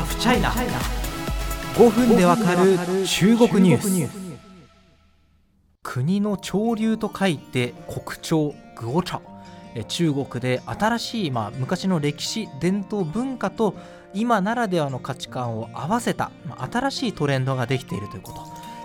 ハフチャイナ5分でわかる中国ニュース。国の潮流と書いて国潮グオチャ。え中国で新しい、まあ、昔の歴史伝統文化と今ならではの価値観を合わせた、まあ、新しいトレンドができているということ。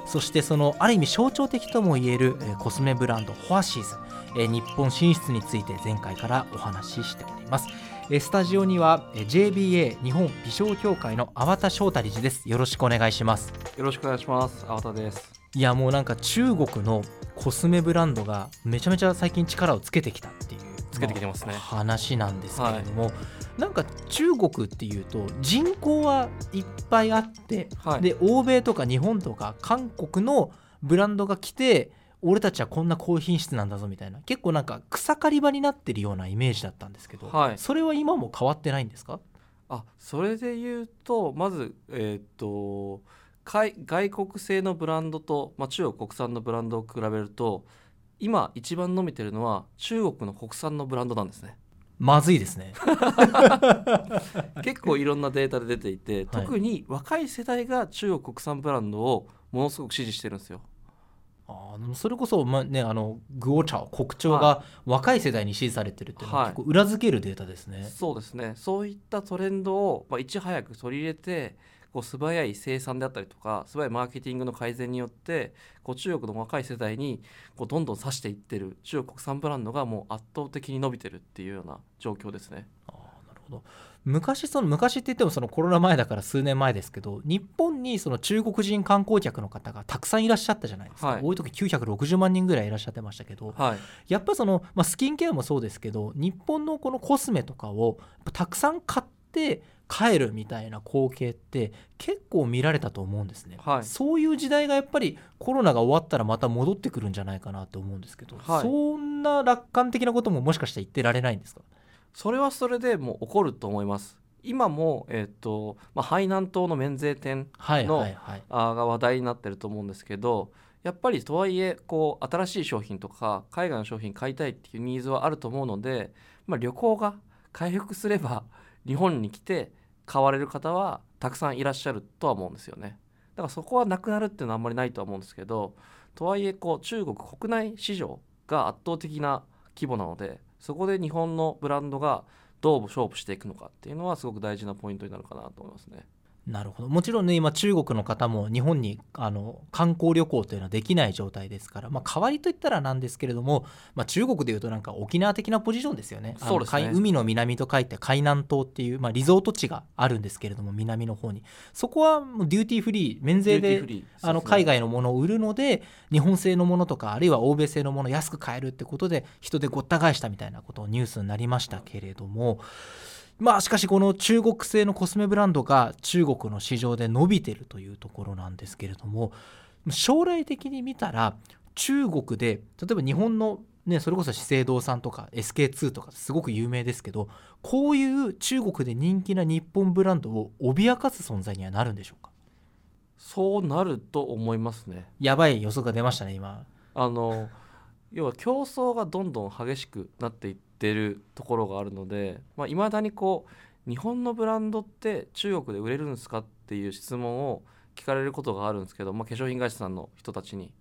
そしてそのある意味象徴的ともいえるえコスメブランドホアシーズ。え日本進出について前回からお話ししております。えスタジオにはえ JBA 日本美少協会の粟田翔太理事です。よろしくお願いします。よろしくお願いします。青田です。いやもうなんか中国のコスメブランドがめちゃめちゃ最近力をつけてきたっていうつけてきてますね。まあ話なんですけれども、なんか中国っていうと人口はいっぱいあって、はい。で欧米とか日本とか韓国のブランドが来て俺たちはこんな高品質なんだぞみたいな。結構なんか草刈り場になってるようなイメージだったんですけど、はい。それは今も変わってないんですか？あ、それで言うとまずえーっと海外国製のブランドと、まあ、中国国産のブランドを比べると今一番伸びてるのは中国の国産のブランドなんですね。まずいですね。結構いろんなデータで出ていて、特に若い世代が中国国産ブランドをものすごく支持してるんですよ。あーそれこそ、まあね、あのグオチャ国潮が若い世代に支持されてるっていうのははい結構裏付けるデータですね。そうですねそういったトレンドを、まあ、いち早く取り入れてこう素早い生産であったりとか素早いマーケティングの改善によってこう中国の若い世代にこうどんどん指していってる中国国産ブランドがもう圧倒的に伸びてるっていうような状況ですね。ほど。昔その昔って言ってもそのコロナ前だから数年前ですけど日本にその中国人観光客の方がたくさんいらっしゃったじゃないですか、はい。多い時960万人ぐらいいらっしゃってましたけどはい、やっぱその、まあ、スキンケアもそうですけど日本のこのコスメとかをたくさん買って帰るみたいな光景って結構見られたと思うんですね、はい。そういう時代がやっぱりコロナが終わったらまた戻ってくるんじゃないかなと思うんですけど、はい。そんな楽観的なことももしかしたら言ってられないんですか？それはそれでもう起こると思います。今も、えっとまあ、海南島の免税店はいのはいはいあーが話題になってると思うんですけどやっぱりとはいえこう新しい商品とか海外の商品買いたいっていうニーズはあると思うので、まあ、旅行が回復すれば日本に来て買われる方はたくさんいらっしゃるとは思うんですよねだからそこはなくなるっていうのはあんまりないとは思うんですけどとはいえこう中国国内市場が圧倒的な規模なのでそこで日本のブランドがどう勝負していくのかっていうのはすごく大事なポイントになるかなと思いますね。なるほど。もちろんね今中国の方も日本にあの観光旅行というのはできない状態ですから、まあ、代わりといったらなんですけれども、まあ、中国でいうとなんか沖縄的なポジションですよね。そうですね。海海の南と書いて海南島っていう、まあ、リゾート地があるんですけれども南の方に。そこはもうデューティーフリー免税でデューティーフリーあの海外のものを売るので日本製のものとかあるいは欧米製のものを安く買えるってことで人でごった返したみたいなことをニュースになりましたけれどもまあしかしこの中国製のコスメブランドが中国の市場で伸びてるというところなんですけれども将来的に見たら中国で例えば日本のね、それこそ資生堂さんとか SK2 とかすごく有名ですけどこういう中国で人気な日本ブランドを脅かす存在にはなるんでしょうか？そうなると思いますね。やばい予測が出ましたね今あの要は競争がどんどん激しくなっていってるところがあるのでいまあ、未だにこう日本のブランドって中国で売れるんですかっていう質問を聞かれることがあるんですけど、まあ、化粧品会社さんの人たちに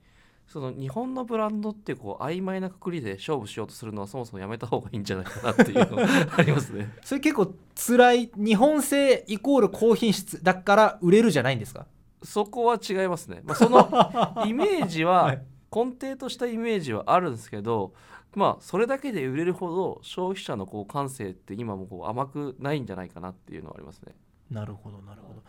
その日本のブランドってこう曖昧なくくりで勝負しようとするのはそもそもやめた方がいいんじゃないかなっていうのがありますね。それ結構辛い日本製イコール高品質だから売れるじゃないんですか？そこは違いますね。まあ、そのイメージは はい根底としたイメージはあるんですけど、まあそれだけで売れるほど消費者のこう感性って今もこう甘くないんじゃないかなっていうのはありますね。なるほどなるほど。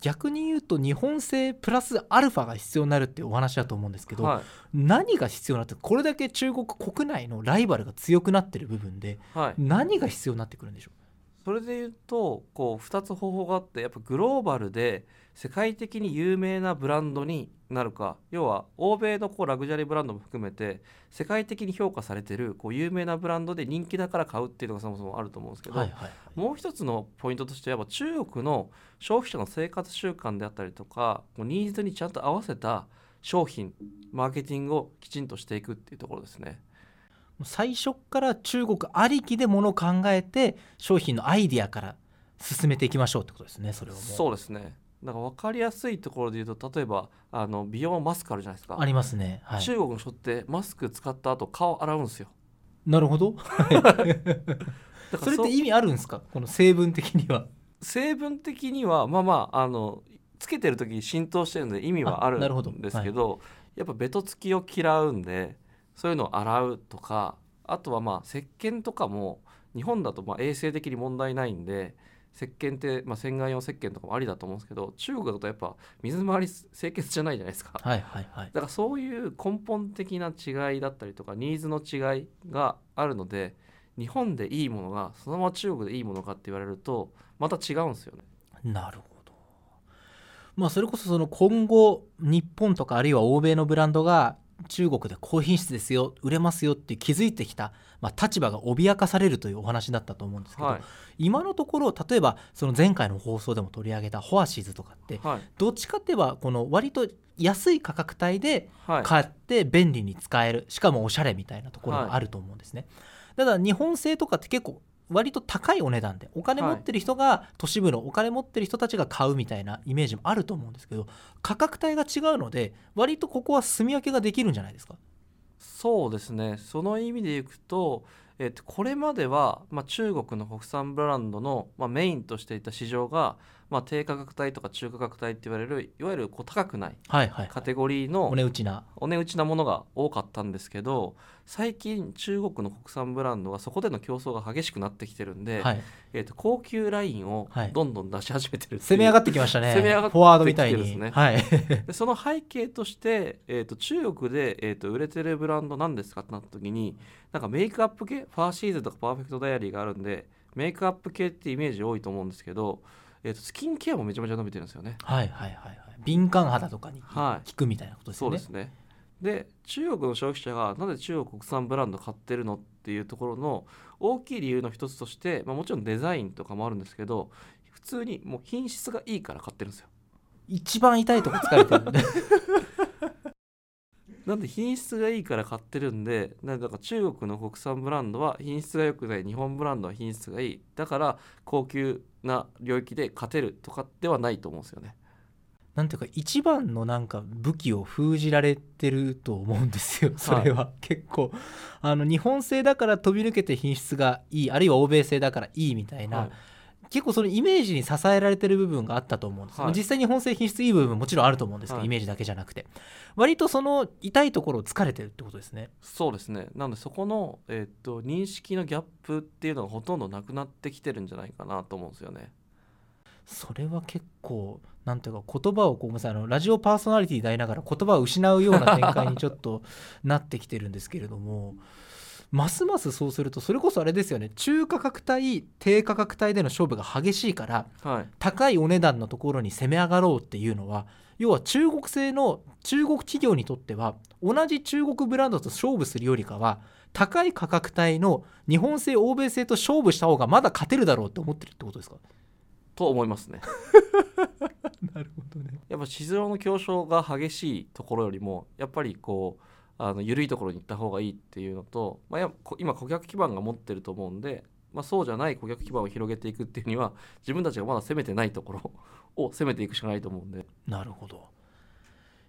逆に言うと日本製プラスアルファが必要になるっていうお話だと思うんですけど、は何が必要になってこれだけ中国国内のライバルが強くなってる部分でい、はい、何が必要になってくるんでしょそれで言うとこう2つ方法があってやっぱグローバルで世界的に有名なブランドになるか要は欧米のこうラグジュアリーブランドも含めて世界的に評価されてるこう有名なブランドで人気だから買うっていうのがそもそもあると思うんですけど、うはいはいはいもう一つのポイントとしてはやっぱ中国の消費者の生活習慣であったりとかニーズにちゃんと合わせた商品マーケティングをきちんとしていくっていうところですね。最初から中国ありきでものを考えて商品のアイディアから進めていきましょうってことですねそれそうですね。だから分かりやすいところで言うと例えばあの美容マスクあるじゃないですか。ありますね、はい、中国の人ってマスク使った後顔洗うんですよ。なるほど。それって意味あるんですか？この成分的には。成分的にはまあまああのつけてる時に浸透してるんで意味はあるんですけどやっぱベトつきを嫌うんでそういうのを洗うとかあとはまあ石鹸とかも日本だとまあ衛生的に問題ないんで石鹸って、まあ、洗顔用石鹸とかもありだと思うんですけど中国だとやっぱ水回り清潔じゃないじゃないですか。はいはいはいだからそういう根本的な違いだったりとかニーズの違いがあるので日本でいいものがそのまま中国でいいものかって言われるとまた違うんですよね。なるほどまあそれこそその今後日本とかあるいは欧米のブランドが中国で高品質ですよ売れますよって気づいてきた、まあ、立場が脅かされるというお話だったと思うんですけど、はい。今のところ例えばその前回の放送でも取り上げたホアシーズとかってはい。どっちかって言えばこの割と安い価格帯ではい。買って便利に使えるしかもおしゃれみたいなところがあると思うんですね、ただ日本製とかって結構割と高いお値段でお金持ってる人が都市部のお金持ってる人たちが買うみたいなイメージもあると思うんですけど価格帯が違うので割とここは住み分けができるんじゃないですか？そうですね。その意味でいくと,、えっとこれまでは、まあ、中国の国産ブランドの、まあ、メインとしていた市場が、まあ、低価格帯とか中価格帯って言われるいわゆるこう高くないはいはい。カテゴリーのお値打ちな。お値打ちなものが多かったんですけど最近中国の国産ブランドはそこでの競争が激しくなってきてるんで、はい。えー、と高級ラインをはい。どんどん出し始めてるっていう。攻め上がってきましたね。攻め上がってきてフォワードみたいに、ですねはい。でその背景として、えー、と中国で、えー、と売れてるブランドなんですかってなった時になんかメイクアップ系？ファーシーズンとかパーフェクトダイアリーがあるんでメイクアップ系ってイメージ多いと思うんですけど、えー、とスキンケアもめちゃめちゃ伸びてるんですよね。はいはいはいはい。敏感肌とかにはい。効くみたいなことですよね、そうですね。で中国の消費者がなぜ中国国産ブランド買ってるのっていうところの大きい理由の一つとして、まあ、もちろんデザインとかもあるんですけど普通にもう品質がいいから買ってるんですよ。一番痛いとこ疲れてる。ん でなんで品質がいいから買ってるんでなんから中国の国産ブランドは品質が良くない日本ブランドは品質がいい。だから高級な領域で勝てるとかではないと思うんですよね。なんていうか一番のなんか武器を封じられてると思うんですよそれは、結構。あの日本製だから飛び抜けて品質がいいあるいは欧米製だからいいみたいな、はい結構そのイメージに支えられてる部分があったと思うんです、はい。実際日本製品質いい部分ももちろんあると思うんですけど、はい。イメージだけじゃなくて。割とその痛いところを疲れてるってことですね。そうですね。なのでそこの、えっと認識のギャップっていうのがほとんどなくなってきてるんじゃないかなと思うんですよね。それは結構なんていうか言葉をこうごめんなさいあのラジオパーソナリティでありながら言葉を失うような展開にちょっとなってきてるんですけれどもますますそうするとそれこそあれですよね。中価格帯低価格帯での勝負が激しいからはい。高いお値段のところに攻め上がろうっていうのは要は中国製の中国企業にとっては同じ中国ブランドと勝負するよりかは高い価格帯の日本製欧米製と勝負した方がまだ勝てるだろうって思ってるってことですか？と思いますね。なるほどね。やっぱ市場の競争が激しいところよりもやっぱりこうあの緩いところに行った方がいいっていうのと、まあ、や今顧客基盤が持ってると思うんで、まあ、そうじゃない顧客基盤を広げていくっていうには 自分たちがまだ攻めてないところ を攻めていくしかないと思うんで。なるほど。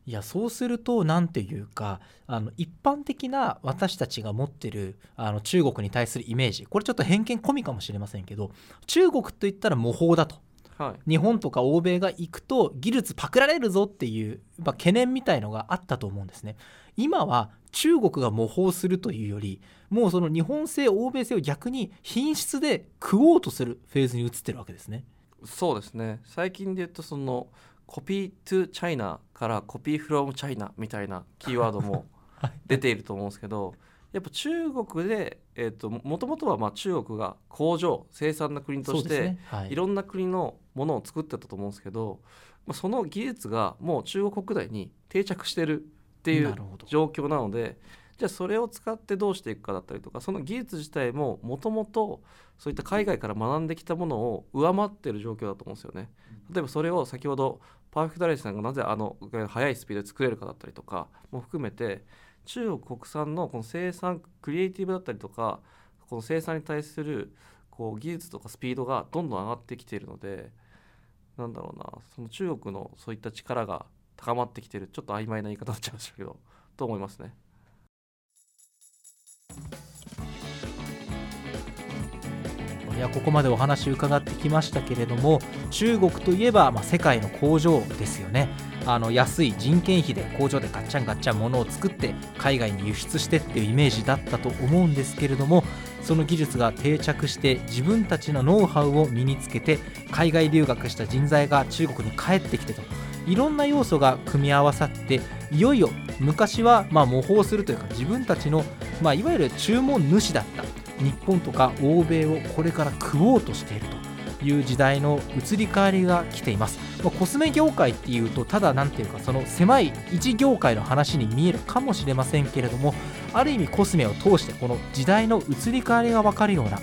いやそうすると何ていうかあの一般的な私たちが持ってるあの中国に対するイメージこれちょっと偏見込みかもしれませんけど中国といったら模倣だと。はい。日本とか欧米が行くと技術パクられるぞっていうやっぱ懸念みたいのがあったと思うんですね。今は中国が模倣するというよりもうその日本製欧米製を逆に品質で食おうとするフェーズに移ってるわけですね。そうですね。最近で言うとそのコピートゥチャイナからコピーフロムチャイナみたいなキーワードも 出ていると思うんですけどやっぱ中国で、えー、ともともとはまあ中国が工場生産の国としてね。はい。いろんな国のものを作ってたと思うんですけど、まあ、その技術がもう中国国内に定着してるっていう状況なのでじゃあそれを使ってどうしていくかだったりとかその技術自体ももともとそういった海外から学んできたものを上回ってる状況だと思うんですよね。例えばそれを先ほどパーフェクトライスさんがなぜあの速いスピードで作れるかだったりとかも含めて中国国産のこの生産クリエイティブだったりとかこの生産に対するこう技術とかスピードがどんどん上がってきているのでなんだろうなその中国のそういった力が高まってきてるちょっと曖昧な言い方になっちゃいましたけどと思いますね？やここまでお話伺ってきましたけれども中国といえば、まあ、世界の工場ですよね。あの安い人件費で工場でガッチャンガッチャン物を作って海外に輸出してっていうイメージだったと思うんですけれどもその技術が定着して自分たちのノウハウを身につけて海外留学した人材が中国に帰ってきてといろんな要素が組み合わさっていよいよ昔はま模倣するというか自分たちの、まあ、いわゆる注文主だった。日本とか欧米をこれから食おうとしているという時代の移り変わりが来ています、ま、コスメ業界っていうとただ何ていうかその狭い一業界の話に見えるかもしれませんけれどもある意味コスメを通してこの時代の移り変わりが分かるような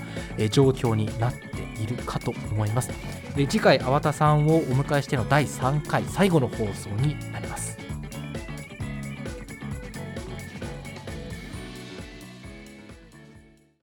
状況になっているかと思います。で次回粟田さんをお迎えしての第3回最後の放送になります。